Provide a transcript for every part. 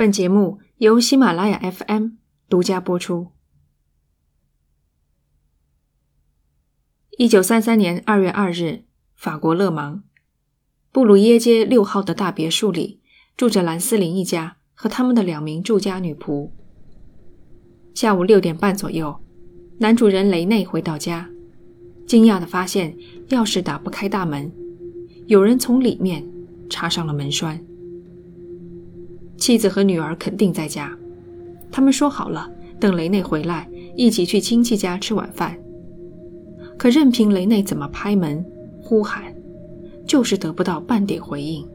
本节目由喜马拉雅 FM 独家播出。一九三三年二月二日，法国勒芒布鲁耶街六号的大别墅里，住着兰斯林一家和他们的两名住家女仆。下午六点半左右，男主人雷内回到家，惊讶地发现钥匙打不开大门，有人从里面插上了门栓。妻子和女儿肯定在家，他们说好了等雷内回来一起去亲戚家吃晚饭。可任凭雷内怎么拍门、呼喊，就是得不到半点回应。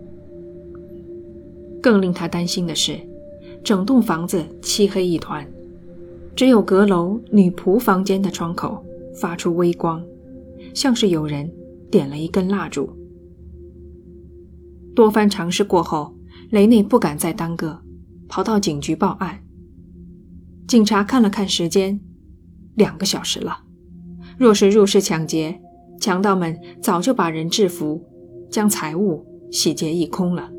更令他担心的是，整栋房子漆黑一团，只有阁楼女仆房间的窗口发出微光，像是有人点了一根蜡烛。多番尝试过后。雷内不敢再耽搁，跑到警局报案。警察看了看时间，两个小时了。若是入室抢劫，强盗们早就把人制服，将财物洗劫一空了。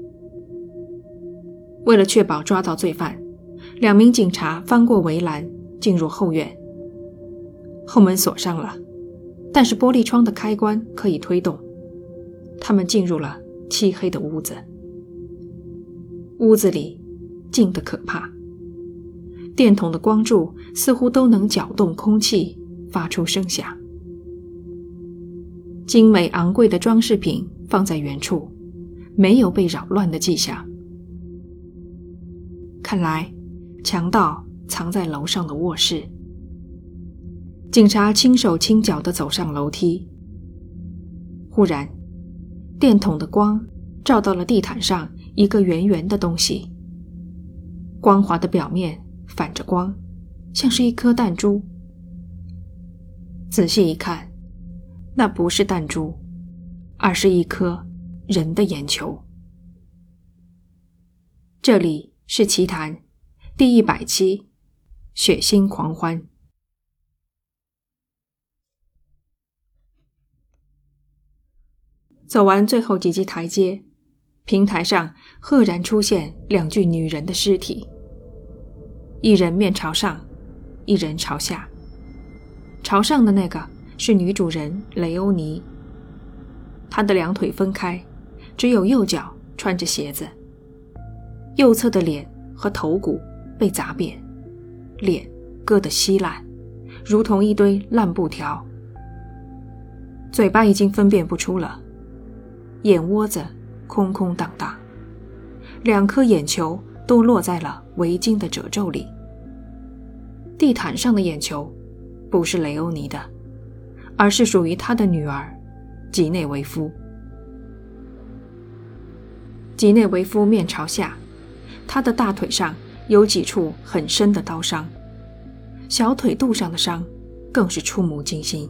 为了确保抓到罪犯，两名警察翻过围栏进入后院。后门锁上了，但是玻璃窗的开关可以推动。他们进入了漆黑的屋子。屋子里静得可怕，电筒的光柱似乎都能搅动空气，发出声响。精美昂贵的装饰品放在原处，没有被扰乱的迹象。看来，强盗藏在楼上的卧室。警察轻手轻脚地走上楼梯。忽然，电筒的光照到了地毯上。一个圆圆的东西，光滑的表面反着光，像是一颗弹珠。仔细一看，那不是弹珠，而是一颗人的眼球。这里是奇谈第一百期，血腥狂欢。走完最后几级台阶。平台上赫然出现两具女人的尸体，一人面朝上，一人朝下。朝上的那个是女主人雷欧尼，她的两腿分开，只有右脚穿着鞋子。右侧的脸和头骨被砸扁，脸割得稀烂，如同一堆烂布条。嘴巴已经分辨不出了，眼窝子。空空荡荡，两颗眼球都落在了围巾的褶皱里。地毯上的眼球不是雷欧尼的，而是属于他的女儿吉内维夫。吉内维夫面朝下，他的大腿上有几处很深的刀伤，小腿肚上的伤更是触目惊心。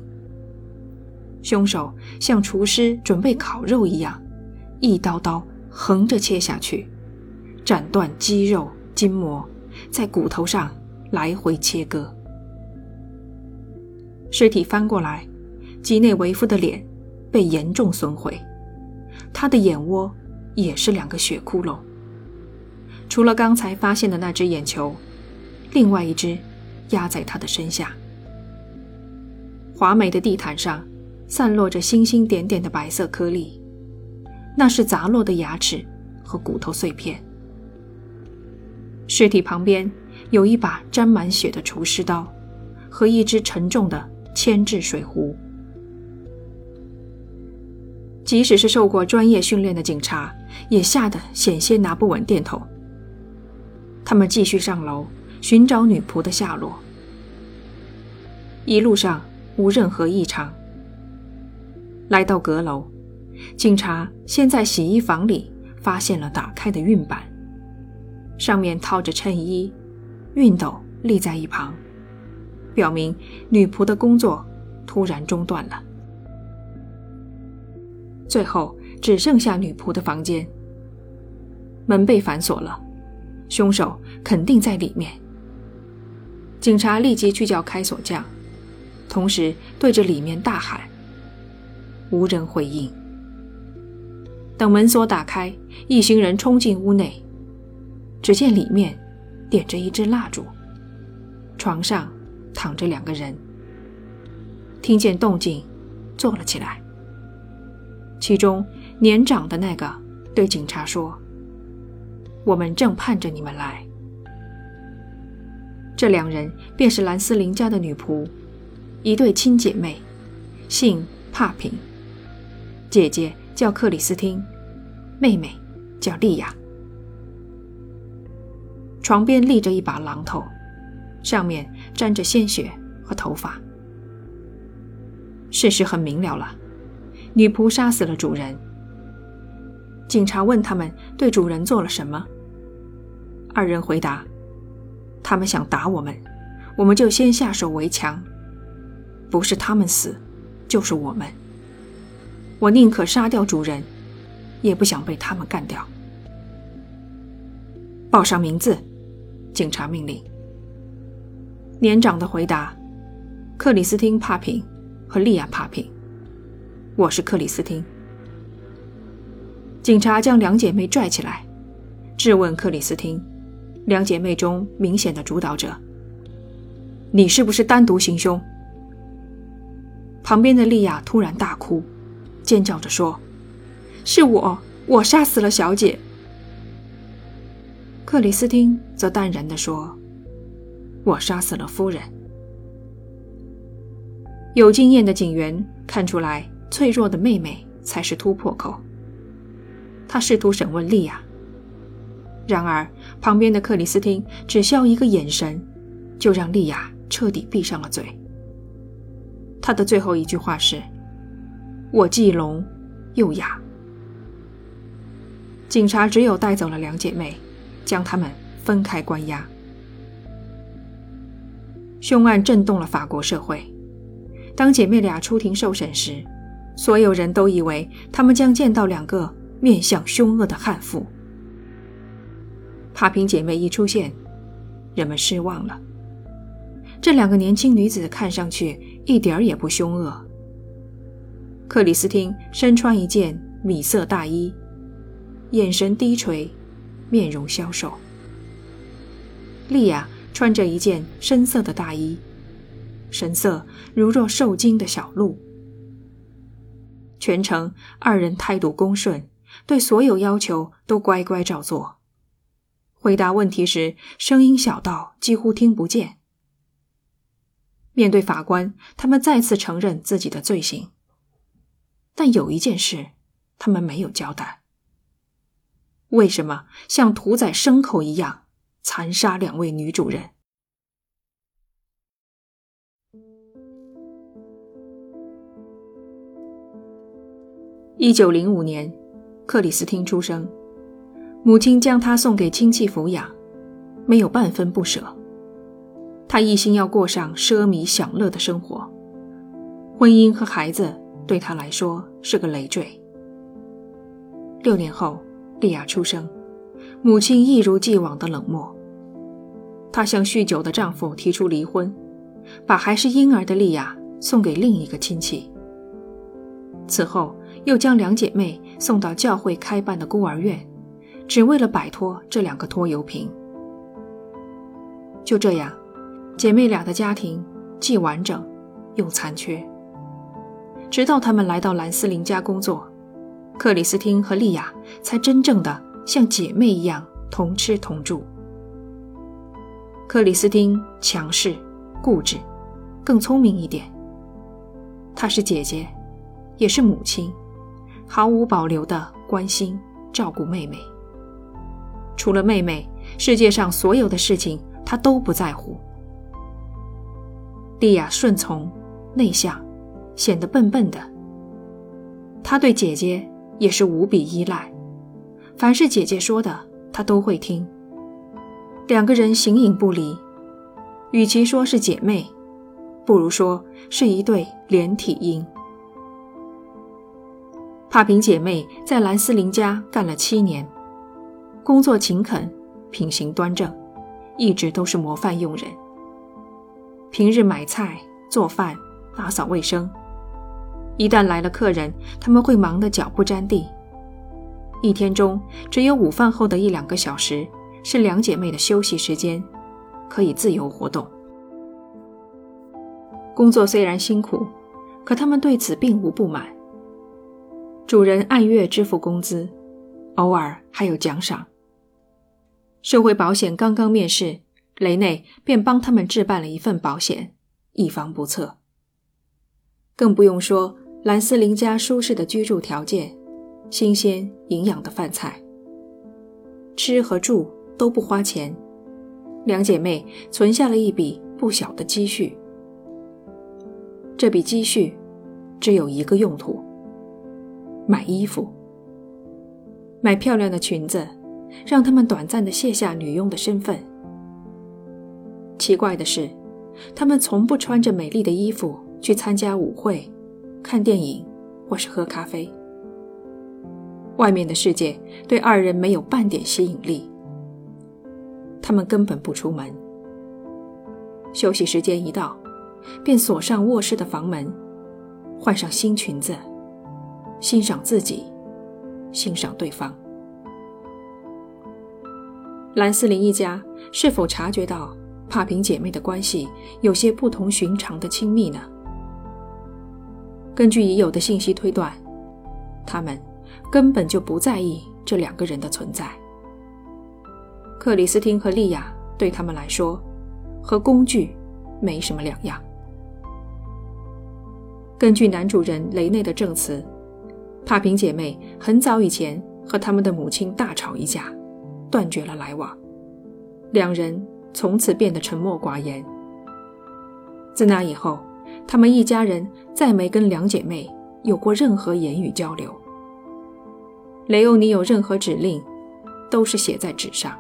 凶手像厨师准备烤肉一样。一刀刀横着切下去，斩断肌肉筋膜，在骨头上来回切割。尸体翻过来，吉内维夫的脸被严重损毁，他的眼窝也是两个血窟窿。除了刚才发现的那只眼球，另外一只压在他的身下。华美的地毯上散落着星星点点的白色颗粒。那是砸落的牙齿和骨头碎片。尸体旁边有一把沾满血的厨师刀，和一只沉重的铅制水壶。即使是受过专业训练的警察，也吓得险些拿不稳电筒。他们继续上楼寻找女仆的下落。一路上无任何异常。来到阁楼。警察先在洗衣房里发现了打开的熨板，上面套着衬衣，熨斗立在一旁，表明女仆的工作突然中断了。最后只剩下女仆的房间，门被反锁了，凶手肯定在里面。警察立即去叫开锁匠，同时对着里面大喊，无人回应。等门锁打开，一行人冲进屋内。只见里面点着一支蜡烛，床上躺着两个人。听见动静，坐了起来。其中年长的那个对警察说：“我们正盼着你们来。”这两人便是兰斯林家的女仆，一对亲姐妹，姓帕平，姐姐叫克里斯汀，妹妹叫莉亚。床边立着一把榔头，上面沾着鲜血和头发。事实很明了了，女仆杀死了主人。警察问他们对主人做了什么，二人回答。他们想打我们，我们就先下手为强。不是他们死，就是我们。我宁可杀掉主人，也不想被他们干掉。报上名字，警察命令。年长的回答：克里斯汀·帕平和利亚·帕平。我是克里斯汀。警察将两姐妹拽起来，质问克里斯汀。两姐妹中明显的主导者，你是不是单独行凶？旁边的莉亚突然大哭，尖叫着说：“是我，我杀死了小姐。”克里斯汀则淡然地说：“我杀死了夫人。”有经验的警员看出来，脆弱的妹妹才是突破口。他试图审问莉亚。然而，旁边的克里斯汀只需要一个眼神，就让莉亚彻底闭上了嘴。他的最后一句话是：“我既聋又哑。”警察只有带走了两姐妹，将她们分开关押。凶案震动了法国社会。当姐妹俩出庭受审时，所有人都以为他们将见到两个面相凶恶的悍妇。帕平姐妹一出现，人们失望了。这两个年轻女子看上去一点儿也不凶恶。克里斯汀身穿一件米色大衣，眼神低垂，面容消瘦。莉亚穿着一件深色的大衣，神色如若受惊的小鹿。全程二人态度恭顺，对所有要求都乖乖照做。回答问题时，声音小到几乎听不见。面对法官，他们再次承认自己的罪行，但有一件事，他们没有交代：为什么像屠宰牲口一样残杀两位女主人？一九零五年，克里斯汀出生。母亲将他送给亲戚抚养，没有半分不舍。他一心要过上奢靡享乐的生活，婚姻和孩子对他来说是个累赘。六年后，莉亚出生，母亲一如既往的冷漠。她向酗酒的丈夫提出离婚，把还是婴儿的莉亚送给另一个亲戚。此后，又将两姐妹送到教会开办的孤儿院。只为了摆脱这两个拖油瓶。就这样，姐妹俩的家庭既完整又残缺。直到他们来到兰斯林家工作，克里斯汀和莉亚才真正的像姐妹一样同吃同住。克里斯汀强势、固执，更聪明一点。她是姐姐，也是母亲，毫无保留的关心照顾妹妹。除了妹妹，世界上所有的事情她都不在乎。莉亚顺从、内向，显得笨笨的。她对姐姐也是无比依赖，凡是姐姐说的，她都会听。两个人形影不离，与其说是姐妹，不如说是一对连体婴。帕平姐妹在兰斯林家干了七年。工作勤恳，品行端正，一直都是模范佣人。平日买菜、做饭、打扫卫生，一旦来了客人，他们会忙得脚不沾地。一天中只有午饭后的一两个小时，是两姐妹的休息时间，可以自由活动。工作虽然辛苦，可他们对此并无不满。主人按月支付工资，偶尔还有奖赏。社会保险刚刚面世，雷内便帮他们置办了一份保险，以防不测。更不用说兰斯林家舒适的居住条件，新鲜营养的饭菜，吃和住都不花钱。两姐妹存下了一笔不小的积蓄。这笔积蓄只有一个用途：买衣服，买漂亮的裙子。让他们短暂的卸下女佣的身份。奇怪的是，他们从不穿着美丽的衣服去参加舞会、看电影或是喝咖啡。外面的世界对二人没有半点吸引力，他们根本不出门。休息时间一到，便锁上卧室的房门，换上新裙子，欣赏自己，欣赏对方。兰斯林一家是否察觉到帕平姐妹的关系有些不同寻常的亲密呢？根据已有的信息推断，他们根本就不在意这两个人的存在。克里斯汀和莉亚对他们来说，和工具没什么两样。根据男主人雷内的证词，帕平姐妹很早以前和他们的母亲大吵一架。断绝了来往，两人从此变得沉默寡言。自那以后，他们一家人再没跟两姐妹有过任何言语交流。雷欧尼有任何指令，都是写在纸上。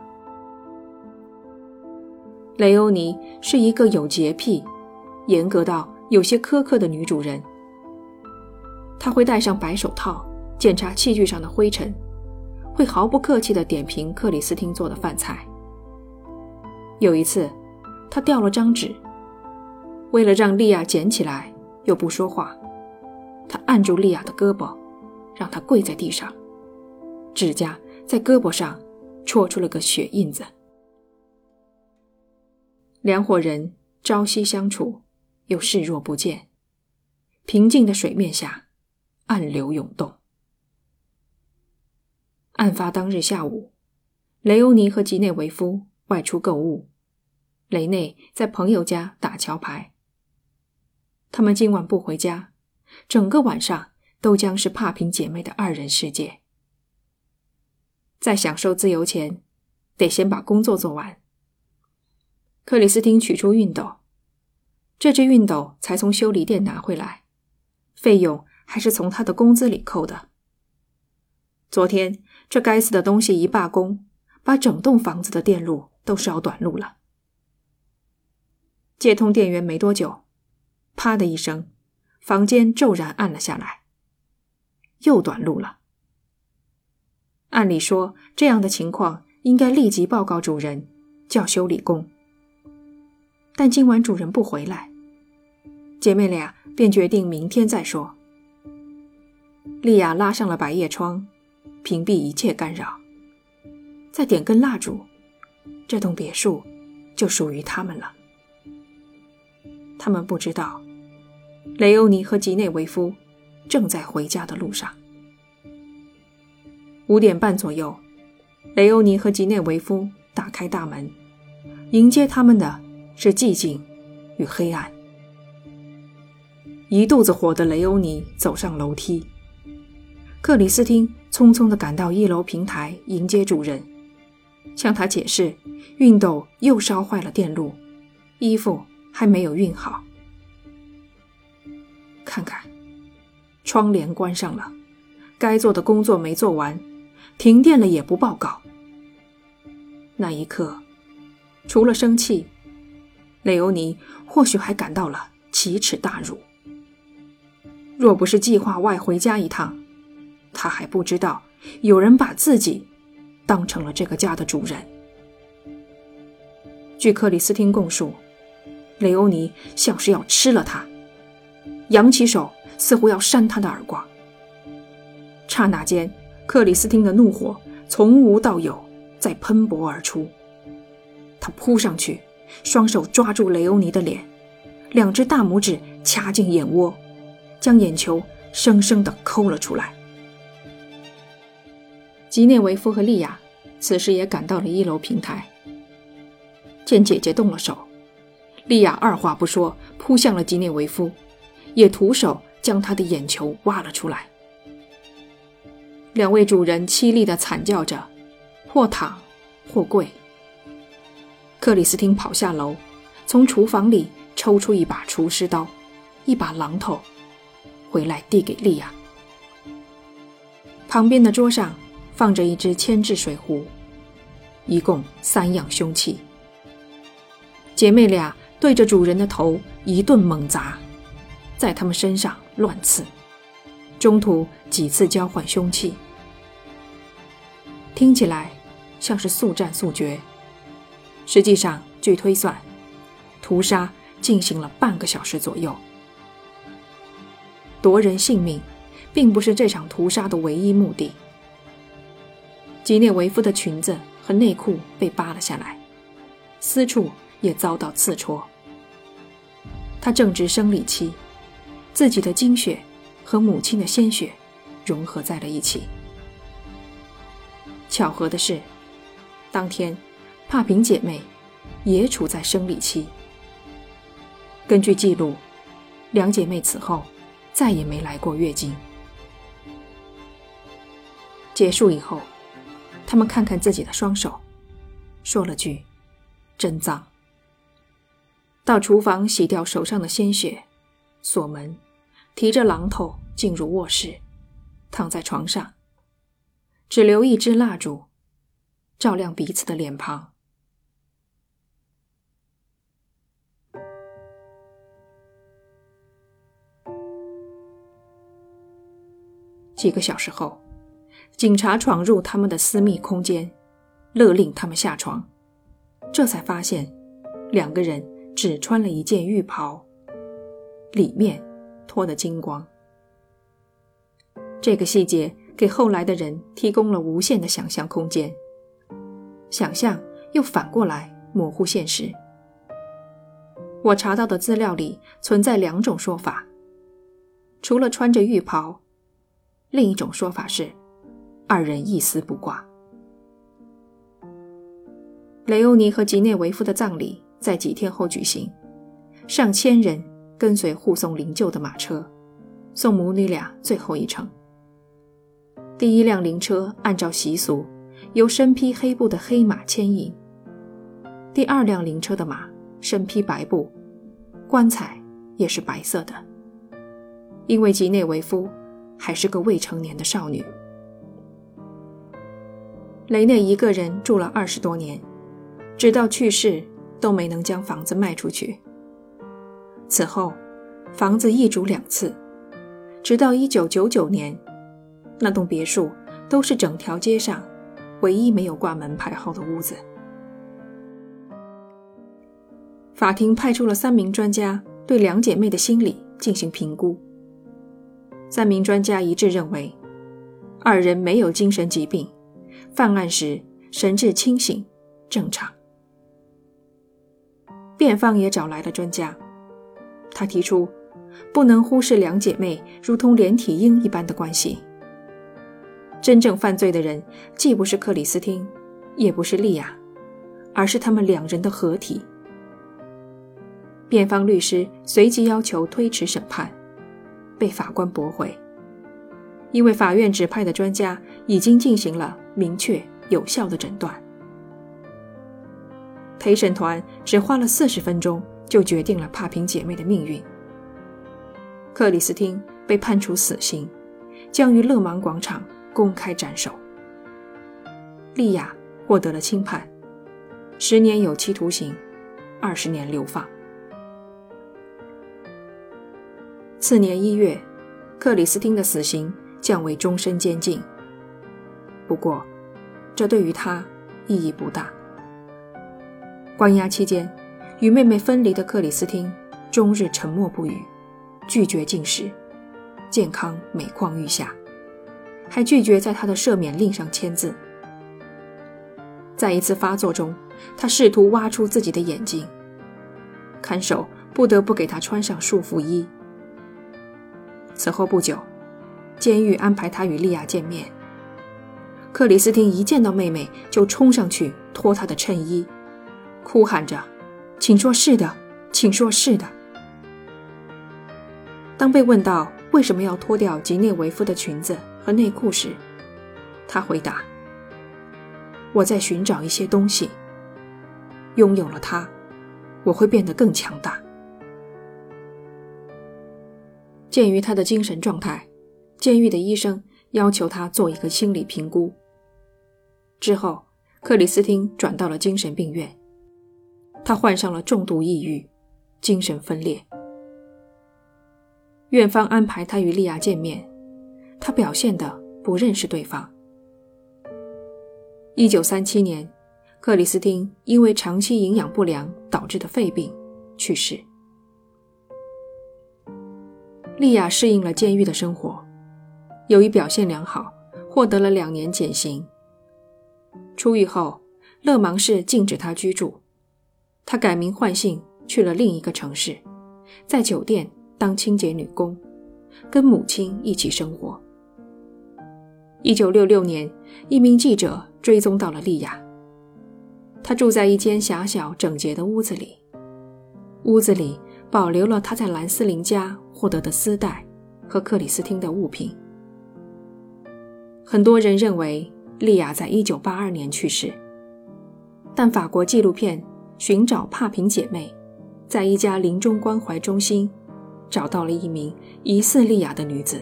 雷欧尼是一个有洁癖、严格到有些苛刻的女主人。她会戴上白手套，检查器具上的灰尘。会毫不客气地点评克里斯汀做的饭菜。有一次，他掉了张纸，为了让莉亚捡起来又不说话，他按住莉亚的胳膊，让她跪在地上，指甲在胳膊上戳出了个血印子。两伙人朝夕相处，又视若不见。平静的水面下，暗流涌动。案发当日下午，雷欧尼和吉内维夫外出购物，雷内在朋友家打桥牌。他们今晚不回家，整个晚上都将是帕平姐妹的二人世界。在享受自由前，得先把工作做完。克里斯汀取出熨斗，这只熨斗才从修理店拿回来，费用还是从他的工资里扣的。昨天。这该死的东西一罢工，把整栋房子的电路都烧短路了。接通电源没多久，啪的一声，房间骤然暗了下来。又短路了。按理说，这样的情况应该立即报告主人，叫修理工。但今晚主人不回来，姐妹俩便决定明天再说。莉亚拉上了百叶窗。屏蔽一切干扰，再点根蜡烛，这栋别墅就属于他们了。他们不知道，雷欧尼和吉内维夫正在回家的路上。五点半左右，雷欧尼和吉内维夫打开大门，迎接他们的是寂静与黑暗。一肚子火的雷欧尼走上楼梯。克里斯汀匆匆地赶到一楼平台迎接主人，向他解释，熨斗又烧坏了电路，衣服还没有熨好。看看，窗帘关上了，该做的工作没做完，停电了也不报告。那一刻，除了生气，雷欧尼或许还感到了奇耻大辱。若不是计划外回家一趟。他还不知道，有人把自己当成了这个家的主人。据克里斯汀供述，雷欧尼像是要吃了他，扬起手，似乎要扇他的耳光。刹那间，克里斯汀的怒火从无到有，在喷薄而出。他扑上去，双手抓住雷欧尼的脸，两只大拇指掐进眼窝，将眼球生生地抠了出来。吉涅维夫和莉亚此时也赶到了一楼平台，见姐姐动了手，莉亚二话不说扑向了吉内维夫，也徒手将他的眼球挖了出来。两位主人凄厉地惨叫着，或躺，或跪。克里斯汀跑下楼，从厨房里抽出一把厨师刀，一把榔头，回来递给莉亚。旁边的桌上放着一只铅制水壶，一共三样凶器。姐妹俩对着主人的头一顿猛砸，在他们身上乱刺，中途几次交换凶器，听起来像是速战速决。实际上，据推算，屠杀进行了半个小时左右。夺人性命，并不是这场屠杀的唯一目的。吉涅维夫的裙子和内裤被扒了下来，私处也遭到刺戳。她正值生理期，自己的精血和母亲的鲜血融合在了一起。巧合的是，当天。帕平姐妹也处在生理期。根据记录，两姐妹此后再也没来过月经。结束以后，她们看看自己的双手，说了句：“真脏。”到厨房洗掉手上的鲜血，锁门，提着榔头进入卧室，躺在床上，只留一支蜡烛，照亮彼此的脸庞。几个小时后，警察闯入他们的私密空间，勒令他们下床。这才发现，两个人只穿了一件浴袍，里面脱得精光。这个细节给后来的人提供了无限的想象空间。想象又反过来模糊现实。我查到的资料里存在两种说法：除了穿着浴袍。另一种说法是，二人一丝不挂。雷欧尼和吉内维夫的葬礼在几天后举行，上千人跟随护送灵柩的马车，送母女俩最后一程。第一辆灵车按照习俗由身披黑布的黑马牵引，第二辆灵车的马身披白布，棺材也是白色的，因为吉内维夫。还是个未成年的少女。雷内一个人住了二十多年，直到去世都没能将房子卖出去。此后，房子易主两次，直到一九九九年，那栋别墅都是整条街上唯一没有挂门牌号的屋子。法庭派出了三名专家对两姐妹的心理进行评估。三名专家一致认为，二人没有精神疾病，犯案时神志清醒，正常。辩方也找来了专家，他提出不能忽视两姐妹如同连体婴一般的关系。真正犯罪的人既不是克里斯汀，也不是莉亚，而是他们两人的合体。辩方律师随即要求推迟审判。被法官驳回，因为法院指派的专家已经进行了明确有效的诊断。陪审团只花了四十分钟就决定了帕平姐妹的命运。克里斯汀被判处死刑，将于勒芒广场公开斩首。莉亚获得了轻判，十年有期徒刑，二十年流放。次年一月，克里斯汀的死刑降为终身监禁。不过，这对于他意义不大。关押期间，与妹妹分离的克里斯汀终日沉默不语，拒绝进食，健康每况愈下，还拒绝在他的赦免令上签字。在一次发作中，他试图挖出自己的眼睛，看守不得不给他穿上束缚衣。此后不久，监狱安排他与莉亚见面。克里斯汀一见到妹妹就冲上去脱她的衬衣，哭喊着：“请说是的，请说是的。”当被问到为什么要脱掉吉涅维夫的裙子和内裤时，他回答：“我在寻找一些东西，拥有了它，我会变得更强大。”鉴于他的精神状态，监狱的医生要求他做一个心理评估。之后，克里斯汀转到了精神病院。他患上了重度抑郁，精神分裂。院方安排他与莉亚见面，他表现的不认识对方。一九三七年，克里斯汀因为长期营养不良导致的肺病去世。莉亚适应了监狱的生活，由于表现良好，获得了两年减刑。出狱后，勒芒市禁止他居住，他改名换姓去了另一个城市，在酒店当清洁女工，跟母亲一起生活。一九六六年，一名记者追踪到了莉亚，她住在一间狭小整洁的屋子里，屋子里保留了她在兰斯林家获得的丝带和克里斯汀的物品。很多人认为。莉亚在一九八二年去世，但法国纪录片《寻找帕平姐妹》在一家临终关怀中心找到了一名疑似莉亚的女子。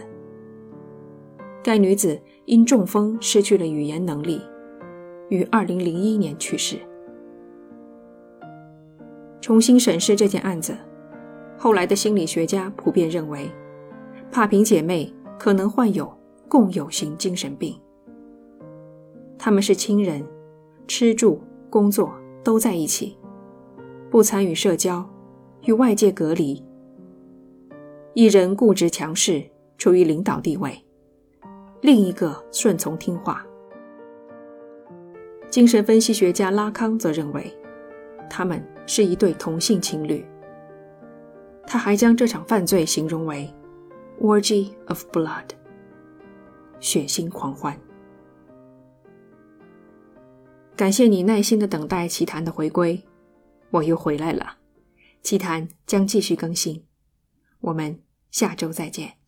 该女子因中风失去了语言能力，于二零零一年去世。重新审视这件案子，后来的心理学家普遍认为，帕平姐妹可能患有共有型精神病。他们是亲人，吃住工作都在一起，不参与社交，与外界隔离。一人固执强势，处于领导地位；另一个顺从听话。精神分析学家拉康则认为，他们是一对同性情侣。他还将这场犯罪形容为 “orgy of blood”，血腥狂欢。感谢你耐心的等待奇谈的回归，我又回来了。奇谈将继续更新，我们下周再见。